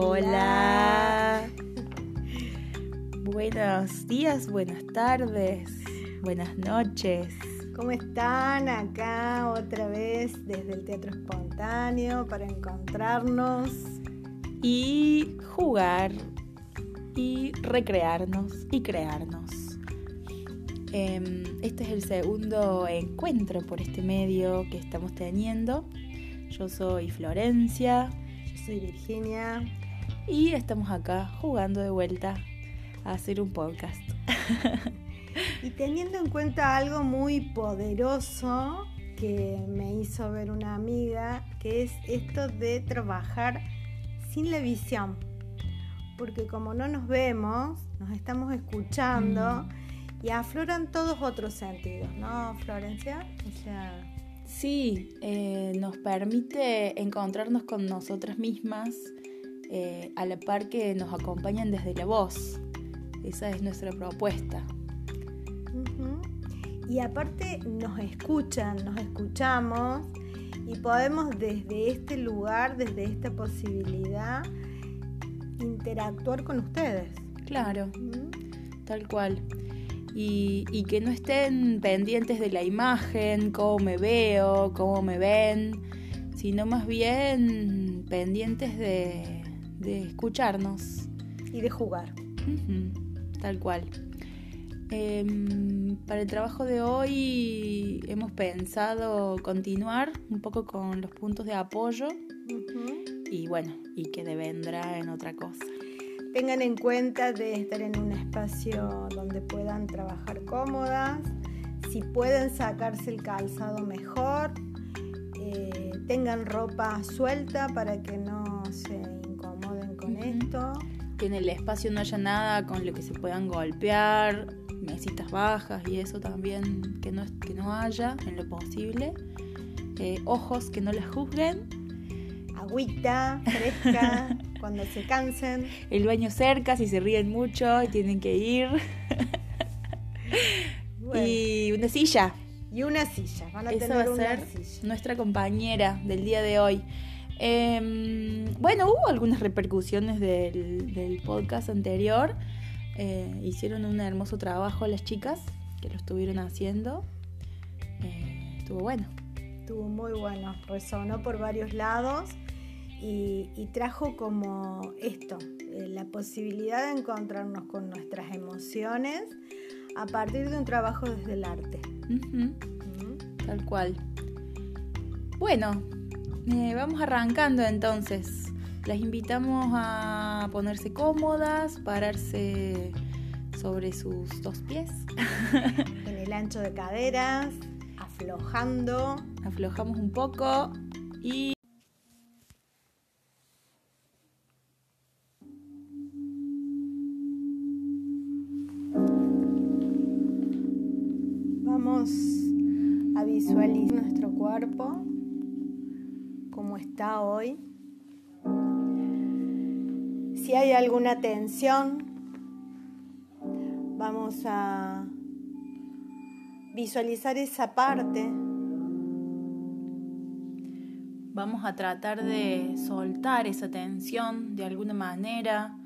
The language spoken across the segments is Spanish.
Hola. Buenos días, buenas tardes, buenas noches. ¿Cómo están? Acá otra vez desde el Teatro Espontáneo para encontrarnos y jugar y recrearnos y crearnos. Em, este es el segundo encuentro por este medio que estamos teniendo. Yo soy Florencia. Yo soy Virginia. Y estamos acá jugando de vuelta a hacer un podcast. y teniendo en cuenta algo muy poderoso que me hizo ver una amiga, que es esto de trabajar sin la visión. Porque como no nos vemos, nos estamos escuchando mm. y afloran todos otros sentidos, ¿no, Florencia? O sea... Sí, eh, nos permite encontrarnos con nosotras mismas eh, a la par que nos acompañan desde la voz. Esa es nuestra propuesta. Y aparte nos escuchan, nos escuchamos y podemos desde este lugar, desde esta posibilidad, interactuar con ustedes. Claro, tal cual. Y, y, que no estén pendientes de la imagen, cómo me veo, cómo me ven, sino más bien pendientes de, de escucharnos. Y de jugar. tal cual. Em, para el trabajo de hoy hemos pensado continuar un poco con los puntos de apoyo y bueno, y que vendrá en otra cosa. Tengan en cuenta de estar en un espacio donde puedan trabajar cómodas, si pueden sacarse el calzado mejor, eh, tengan ropa suelta para que no se esto. Que en el espacio no haya nada con lo que se puedan golpear, mesitas bajas y eso también que no, que no haya en lo posible. Eh, ojos que no les juzguen. Agüita fresca cuando se cansen. El baño cerca si se ríen mucho y tienen que ir. Y una silla. Y una silla. Van a tener va a ser nuestra compañera del día de hoy. Em, bueno, hubo algunas repercusiones del, podcast anterior. Eh, hicieron un hermoso trabajo las chicas que lo estuvieron haciendo. Eh, estuvo bueno. Estuvo muy bueno. Resonó por varios lados y, trajo como esto, eh, la posibilidad de encontrarnos con nuestras emociones a partir de un trabajo desde el arte. Tal cual. Bueno, eh, vamos arrancando entonces. Las invitamos a ponerse cómodas, pararse sobre sus dos pies. en el ancho de caderas, aflojando. Aflojamos un poco y... Vamos a visualizar nuestro cuerpo está hoy. Si hay alguna tensión, vamos a visualizar esa parte. Vamos a tratar de soltar esa tensión de alguna manera,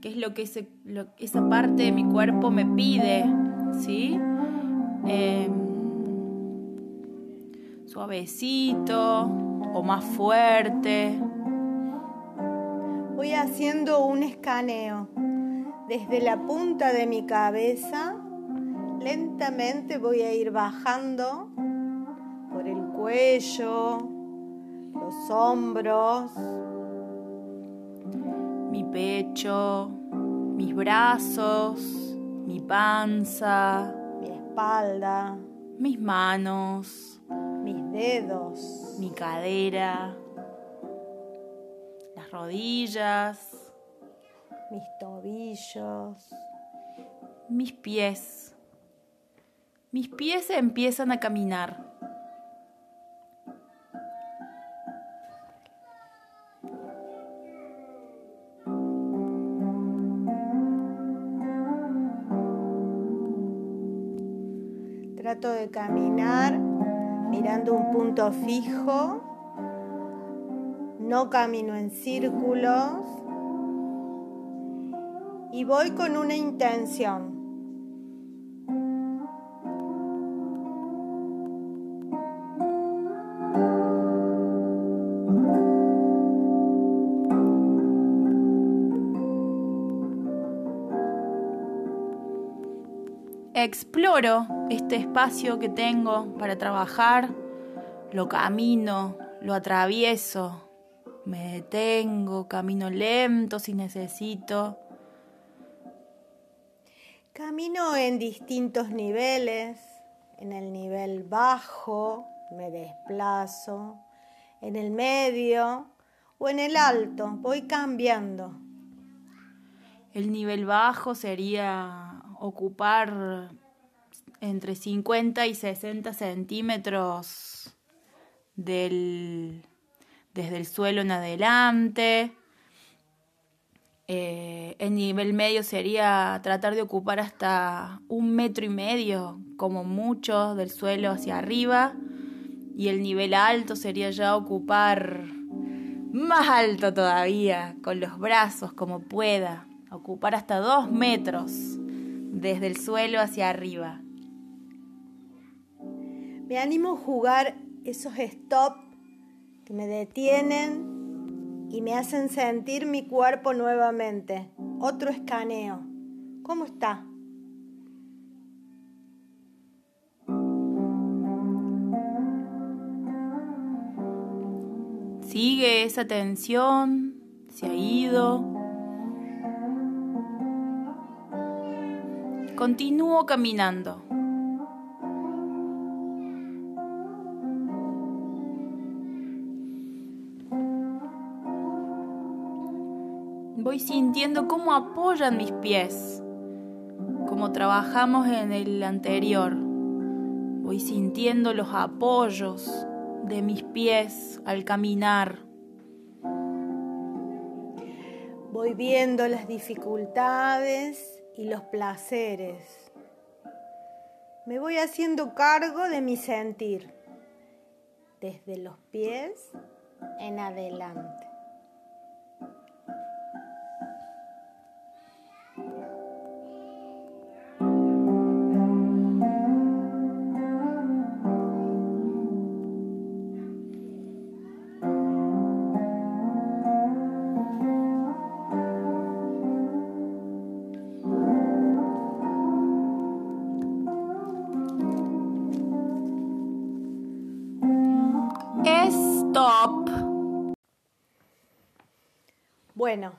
que es lo que esa parte de mi cuerpo me pide, ¿sí? Em, suavecito o más fuerte. Voy haciendo un escaneo. Desde la punta de mi cabeza, lentamente voy a ir bajando por el cuello, los hombros, mi pecho, mis brazos, mi panza, mi espalda, mis manos, mis dedos. Mi cadera, las rodillas, mis tobillos, mis pies. Mis pies empiezan a caminar. Trato de caminar un punto fijo, no camino en círculos, y voy con una intención. exploro este espacio que tengo para trabajar, lo camino, lo atravieso, me detengo, camino lento si necesito. Camino en distintos niveles, en el nivel bajo me desplazo, en el medio o en el alto, voy cambiando. El nivel bajo sería ocupar entre 50 y 60 centímetros del, desde el suelo en adelante. Eh, el nivel medio sería tratar de ocupar hasta un metro y medio, como mucho, del suelo hacia arriba. Y el nivel alto sería ya ocupar más alto todavía, con los brazos como pueda, ocupar hasta dos metros desde el suelo hacia arriba. Me animo a jugar esos stop que me detienen y me hacen sentir mi cuerpo nuevamente. Otro escaneo. ¿Cómo está? Sigue esa tensión, se ha ido. Continúo caminando. Voy sintiendo cómo apoyan mis pies, como trabajamos en el anterior. Voy sintiendo los apoyos de mis pies al caminar. Voy viendo las dificultades y los placeres. Me voy haciendo cargo de mi sentir, desde los pies en adelante. Bueno.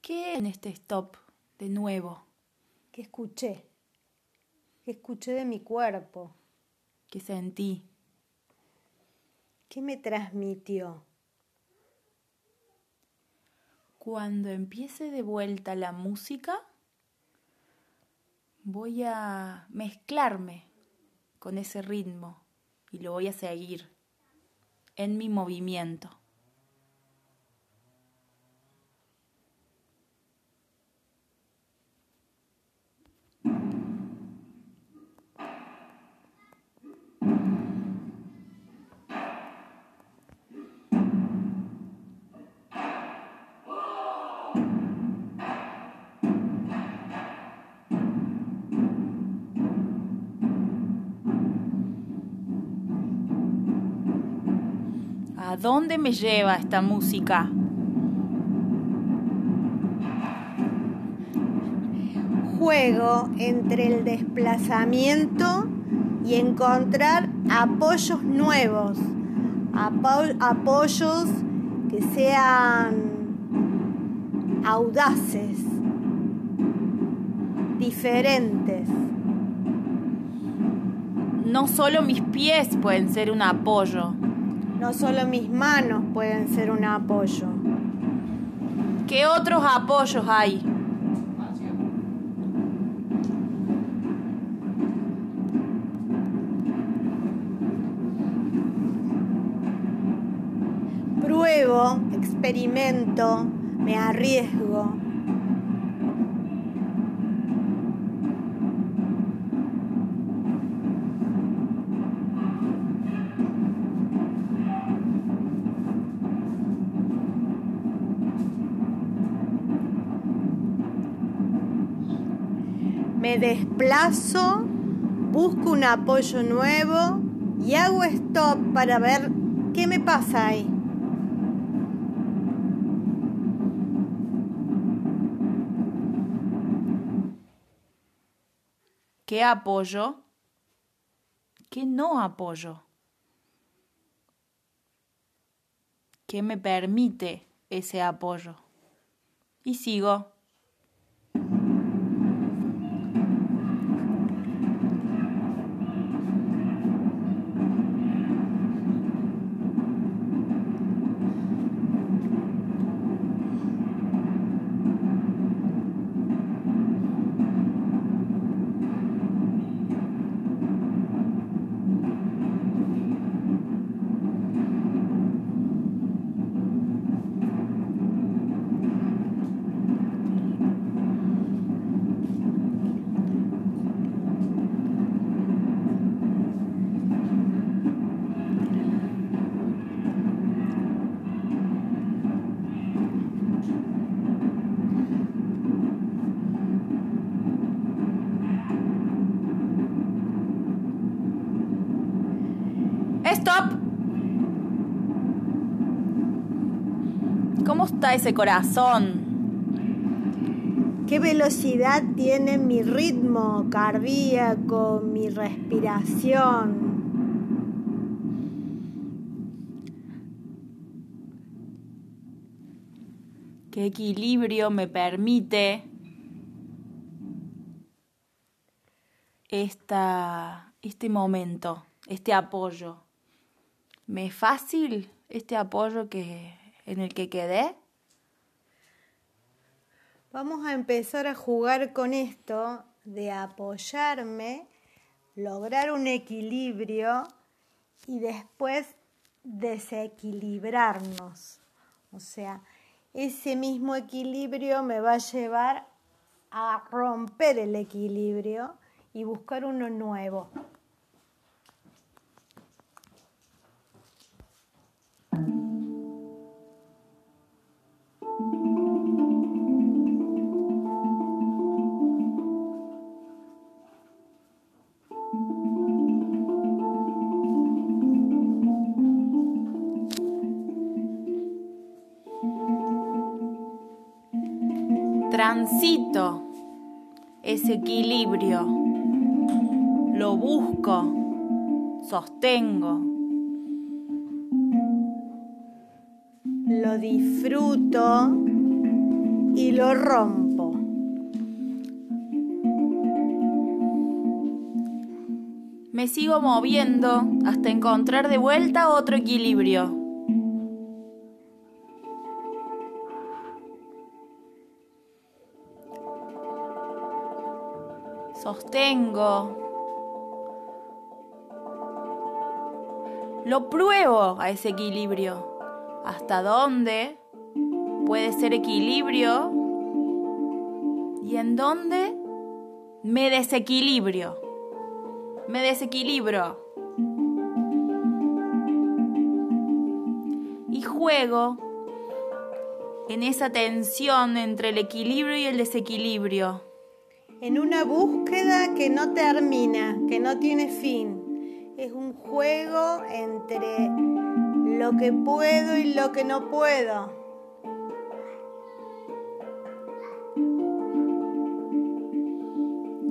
¿Qué en este stop de nuevo? ¿Qué escuché? ¿Qué escuché de mi cuerpo? ¿Qué sentí? ¿Qué me transmitió? Cuando empiece de vuelta la música, voy a mezclarme con ese ritmo y lo voy a seguir en mi movimiento. ¿A dónde me lleva esta música? Juego entre el desplazamiento y encontrar apoyos nuevos, apoyos que sean audaces, diferentes. No solo mis pies pueden ser un apoyo, no solo mis manos pueden ser un apoyo. ¿Qué otros apoyos hay? Pruebo, experimento, me arriesgo. Me desplazo, busco un apoyo nuevo y hago stop para ver qué me pasa ahí. ¿Qué apoyo? ¿Qué no apoyo? ¿Qué me permite ese apoyo? Y sigo. ¡Stop! ¿Cómo está ese corazón? ¿Qué velocidad tiene mi ritmo cardíaco, mi respiración? ¿Qué equilibrio me permite esta, este momento, este apoyo? ¿Me es fácil este apoyo que, en el que quedé? Vamos a empezar a jugar con esto de apoyarme, lograr un equilibrio y después desequilibrarnos. O sea, ese mismo equilibrio me va a llevar a romper el equilibrio y buscar uno nuevo. Transito ese equilibrio, lo busco, sostengo. Lo disfruto y lo rompo. Me sigo moviendo hasta encontrar de vuelta otro equilibrio. Sostengo, lo pruebo a ese equilibrio. ¿Hasta dónde puede ser equilibrio? ¿Y en dónde me desequilibrio? Me desequilibro. Y juego en esa tensión entre el equilibrio y el desequilibrio en una búsqueda que no termina, que no tiene fin. Es un juego entre lo que puedo y lo que no puedo.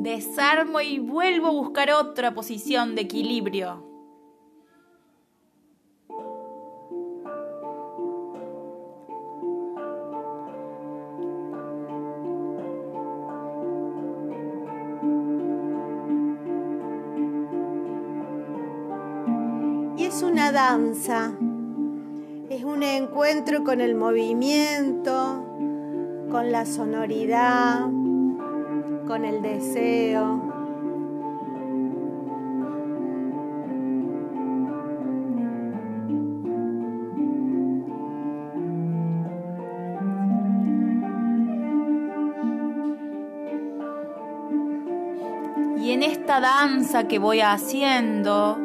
Desarmo y vuelvo a buscar otra posición de equilibrio. Danza, es un encuentro con el movimiento, con la sonoridad, con el deseo. Y en esta danza que voy haciendo,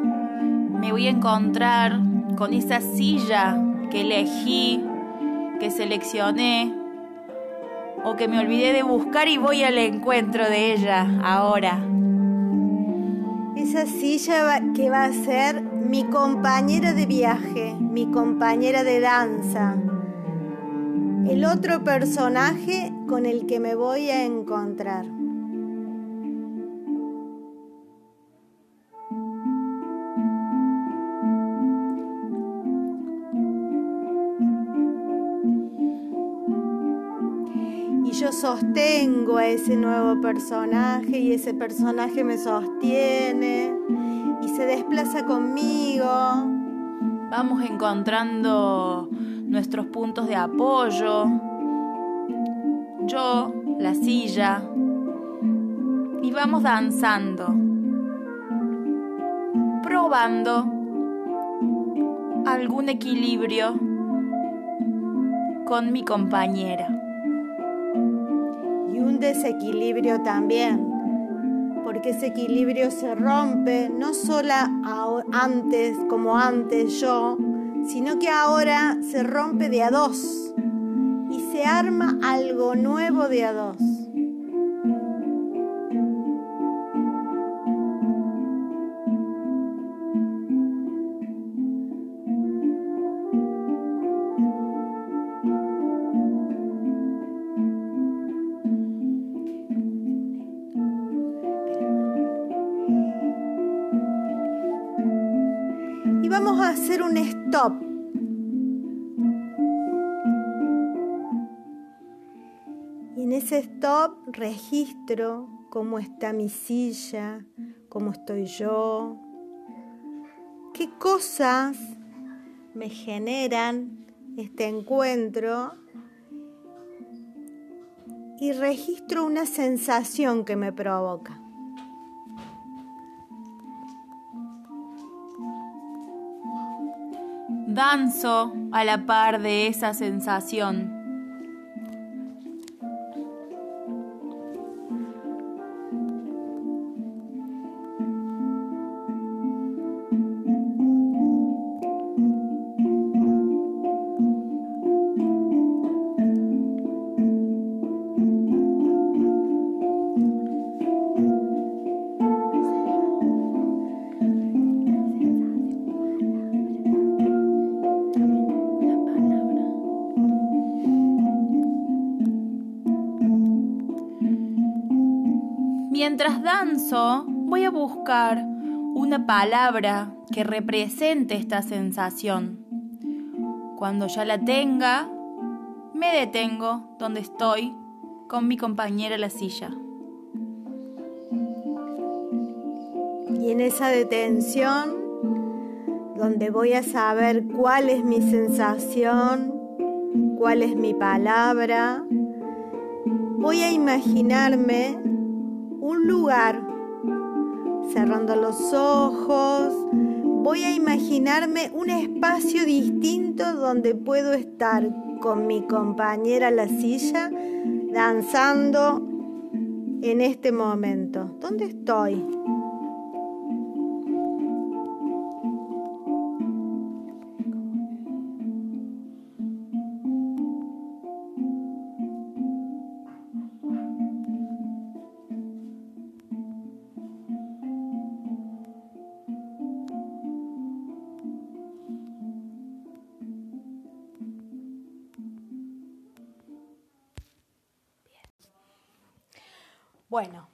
me voy a encontrar con esa silla que elegí, que seleccioné, o que me olvidé de buscar y voy al encuentro de ella ahora. Esa silla que va a ser mi compañera de viaje, mi compañera de danza, el otro personaje con el que me voy a encontrar. Yo sostengo a ese nuevo personaje y ese personaje me sostiene y se desplaza conmigo. Vamos encontrando nuestros puntos de apoyo. Yo, la silla. Y vamos danzando. Probando algún equilibrio con mi compañera desequilibrio también, porque ese equilibrio se rompe no solo antes como antes yo, sino que ahora se rompe de a dos y se arma algo nuevo de a dos. Ese stop registro cómo está mi silla, cómo estoy yo, qué cosas me generan este encuentro y registro una sensación que me provoca. danzo a la par de esa sensación. Una palabra que represente esta sensación. Cuando ya la tenga, me detengo donde estoy con mi compañera en la silla. Y en esa detención, donde voy a saber cuál es mi sensación, cuál es mi palabra, voy a imaginarme un lugar, cerrando los ojos, voy a imaginarme un espacio distinto donde puedo estar con mi compañera la silla danzando en este momento. ¿Dónde estoy? Bueno.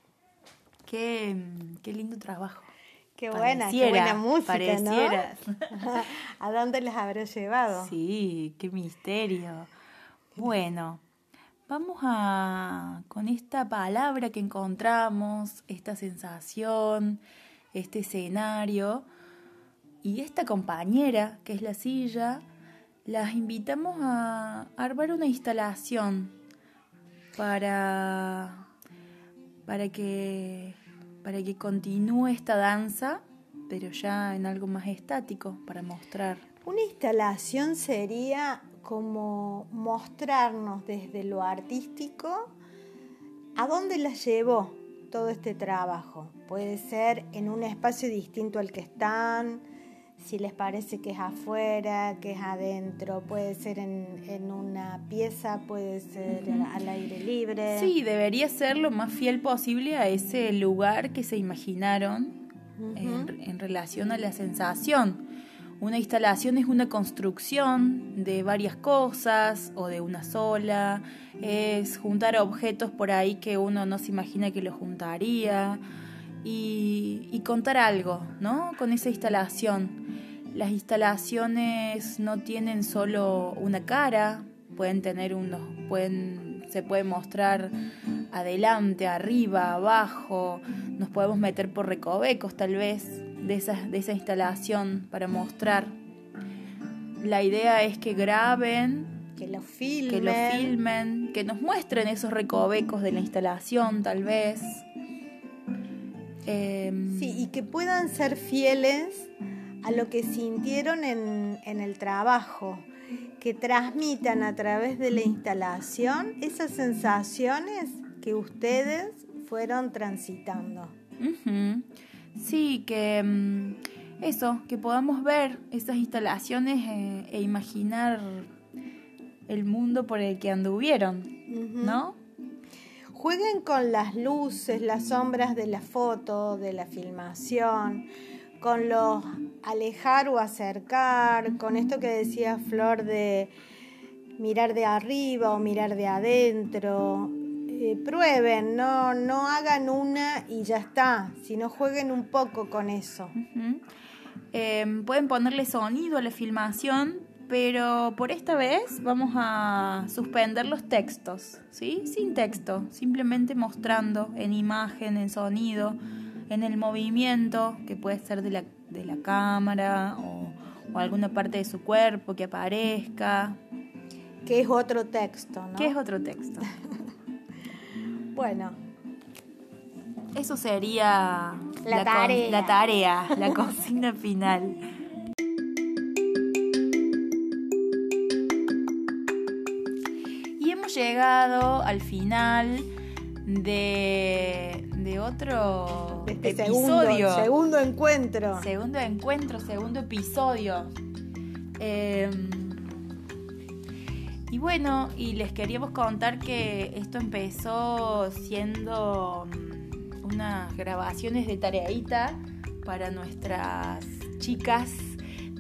Qué, qué lindo trabajo. Qué buena, qué buena música, pareciera. ¿A dónde les habré llevado? Sí, qué misterio. Bueno, vamos a con esta palabra que encontramos, esta sensación, este escenario y esta compañera que es la silla, las invitamos a armar una instalación para para que, para que continúe esta danza, pero ya en algo más estático, para mostrar. Una instalación sería como mostrarnos desde lo artístico a dónde la llevó todo este trabajo. Puede ser en un espacio distinto al que están, si les parece que es afuera, que es adentro, puede ser en, una pieza, puede ser al aire libre. Sí, debería ser lo más fiel posible a ese lugar que se imaginaron en, relación a la sensación. Una instalación es una construcción de varias cosas o de una sola, es juntar objetos por ahí que uno no se imagina que lo juntaría y, contar algo, ¿no? Con esa instalación. Las instalaciones no tienen solo una cara, pueden tener unos, pueden, se puede mostrar adelante, arriba, abajo, nos podemos meter por recovecos tal vez de esa, de esa instalación para mostrar. La idea es que graben, que lo filmen, que, lo filmen, que nos muestren esos recovecos de la instalación tal vez. Em, sí, y que puedan ser fieles a lo que sintieron en, en el trabajo, que transmitan a través de la instalación esas sensaciones que ustedes fueron transitando. Sí, que mm, eso, que podamos ver esas instalaciones eh, e imaginar el mundo por el que anduvieron, ¿no? Jueguen con las luces, las sombras de la foto, de la filmación, con los alejar o acercar, con esto que decía Flor de mirar de arriba o mirar de adentro, eh, prueben, no, no hagan una y ya está, sino jueguen un poco con eso. Em, pueden ponerle sonido a la filmación, pero por esta vez vamos a suspender los textos, ¿sí? Sin texto, simplemente mostrando en imagen, en sonido, en el movimiento, que puede ser de la, de la cámara o, o alguna parte de su cuerpo que aparezca. Que es otro texto, ¿no? Que es otro texto. Bueno. Eso sería la, tarea. la tarea, la cocina final. Hemos llegado al final de, de otro este episodio. Segundo, encuentro. Segundo encuentro, segundo episodio. Eh, y bueno, y les queríamos contar que esto empezó siendo mm, unas grabaciones de tareita para nuestras chicas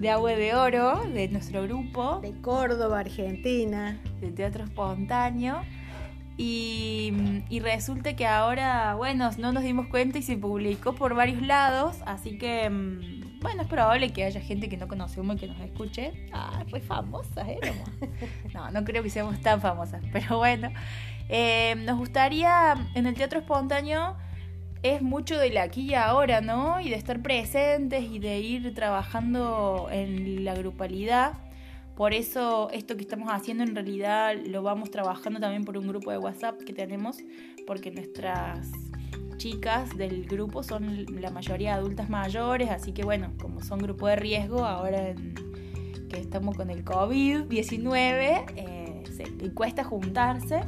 de Agua de Oro, de nuestro grupo. De Córdoba, Argentina. De Teatro Espontáneo. Y, y, resulta que ahora, bueno, no nos dimos cuenta y se publicó por varios lados, así que mm, bueno, es probable que haya gente que no conocemos y que nos escuche. Ah, re famosas éramos. No, no creo que seamos tan famosas, pero bueno. Eh, nos gustaría, en el teatro espontáneo, es mucho del aquí y ahora, ¿no? Y de estar presentes y de ir trabajando en la grupalidad. Por eso esto que estamos haciendo en realidad lo vamos trabajando también por un grupo de WhatsApp que tenemos, porque nuestras chicas del grupo son la mayoría adultas mayores, así que bueno, como son grupo de riesgo, ahora que estamos con el COVID-19, eh, cuesta juntarse.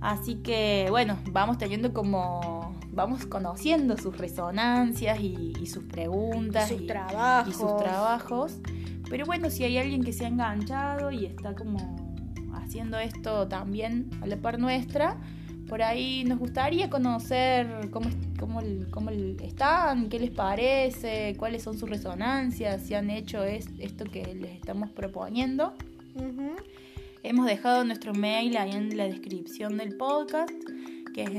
Así que bueno, vamos teniendo como, vamos conociendo sus resonancias y, sus preguntas sus trabajos. y sus trabajos. Pero bueno, si hay alguien que se ha enganchado y está como haciendo esto también a la par nuestra, por ahí nos gustaría conocer cómo, cómo, cómo están, qué les parece, cuáles son sus resonancias, si han hecho esto que les estamos proponiendo. Hemos dejado nuestro mail ahí en la descripción del podcast, que es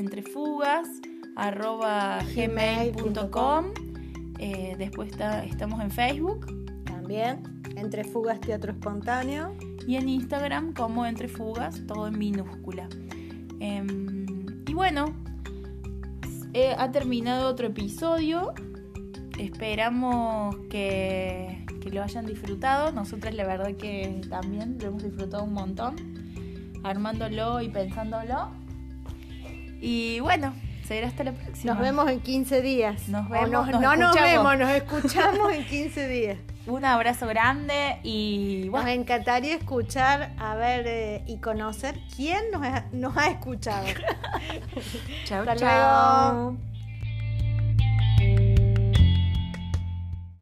entrefugas.gmail.com. Eh, después estamos en Facebook. También, Entrefugas Teatro Espontáneo. Y en Instagram como Entrefugas, todo en minúscula. Em, y bueno, eh, ha terminado otro episodio. Esperamos que, que, lo hayan disfrutado. Nosotras la verdad que también lo hemos disfrutado un montón. Armándolo y pensándolo. Y bueno, hasta la próxima. Nos vemos en 15 días. Nos vemos. no nos vemos, nos escuchamos en 15 días. Un abrazo grande y bueno. Nos encantaría escuchar, a ver eh, y conocer quién nos ha, nos ha escuchado. chao, chao.